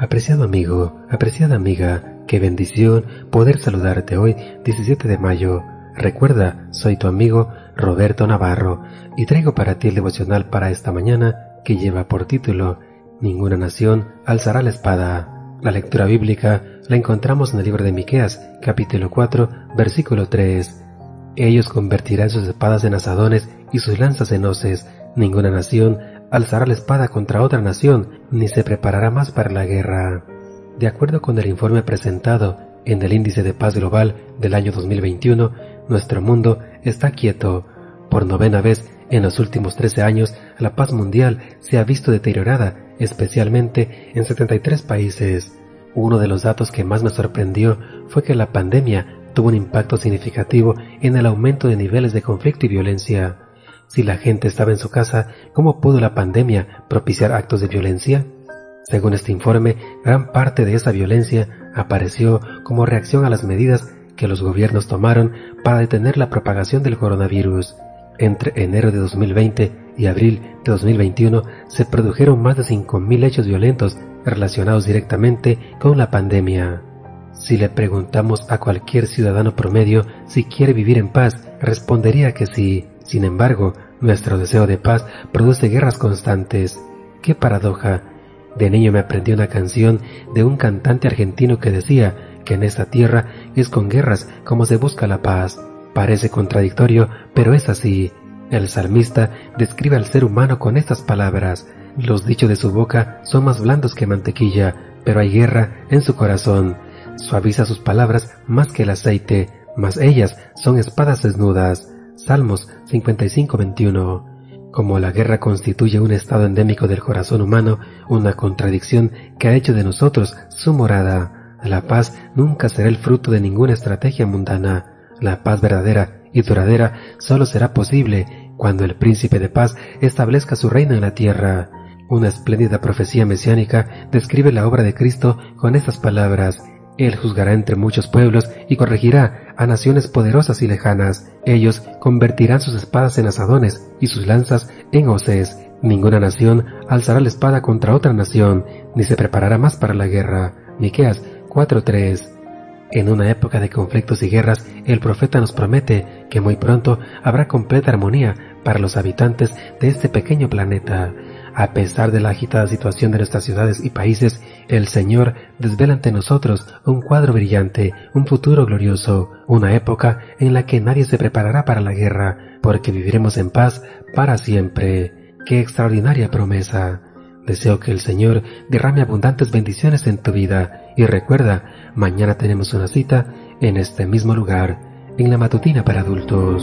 Apreciado amigo, apreciada amiga, qué bendición poder saludarte hoy, 17 de mayo. Recuerda, soy tu amigo Roberto Navarro y traigo para ti el devocional para esta mañana que lleva por título Ninguna nación alzará la espada. La lectura bíblica la encontramos en el libro de Miqueas, capítulo 4, versículo 3. Ellos convertirán sus espadas en asadones y sus lanzas en hoces. Ninguna nación alzará la espada contra otra nación, ni se preparará más para la guerra. De acuerdo con el informe presentado en el Índice de Paz Global del año 2021, nuestro mundo está quieto. Por novena vez en los últimos 13 años, la paz mundial se ha visto deteriorada, especialmente en 73 países. Uno de los datos que más me sorprendió fue que la pandemia tuvo un impacto significativo en el aumento de niveles de conflicto y violencia. Si la gente estaba en su casa, ¿cómo pudo la pandemia propiciar actos de violencia? Según este informe, gran parte de esa violencia apareció como reacción a las medidas que los gobiernos tomaron para detener la propagación del coronavirus. Entre enero de 2020 y abril de 2021 se produjeron más de 5.000 hechos violentos relacionados directamente con la pandemia. Si le preguntamos a cualquier ciudadano promedio si quiere vivir en paz, respondería que sí. Sin embargo, nuestro deseo de paz produce guerras constantes. ¡Qué paradoja! De niño me aprendí una canción de un cantante argentino que decía que en esta tierra es con guerras como se busca la paz. Parece contradictorio, pero es así. El salmista describe al ser humano con estas palabras. Los dichos de su boca son más blandos que mantequilla, pero hay guerra en su corazón. Suaviza sus palabras más que el aceite, mas ellas son espadas desnudas. Salmos 55-21. Como la guerra constituye un estado endémico del corazón humano, una contradicción que ha hecho de nosotros su morada, la paz nunca será el fruto de ninguna estrategia mundana. La paz verdadera y duradera solo será posible cuando el príncipe de paz establezca su reino en la tierra. Una espléndida profecía mesiánica describe la obra de Cristo con estas palabras. Él juzgará entre muchos pueblos y corregirá a naciones poderosas y lejanas. Ellos convertirán sus espadas en asadones y sus lanzas en hoces. Ninguna nación alzará la espada contra otra nación, ni se preparará más para la guerra. Miqueas 4:3 en una época de conflictos y guerras, el profeta nos promete que muy pronto habrá completa armonía para los habitantes de este pequeño planeta. A pesar de la agitada situación de nuestras ciudades y países, el Señor desvela ante nosotros un cuadro brillante, un futuro glorioso, una época en la que nadie se preparará para la guerra, porque viviremos en paz para siempre. ¡Qué extraordinaria promesa! Deseo que el Señor derrame abundantes bendiciones en tu vida y recuerda, mañana tenemos una cita en este mismo lugar, en la matutina para adultos.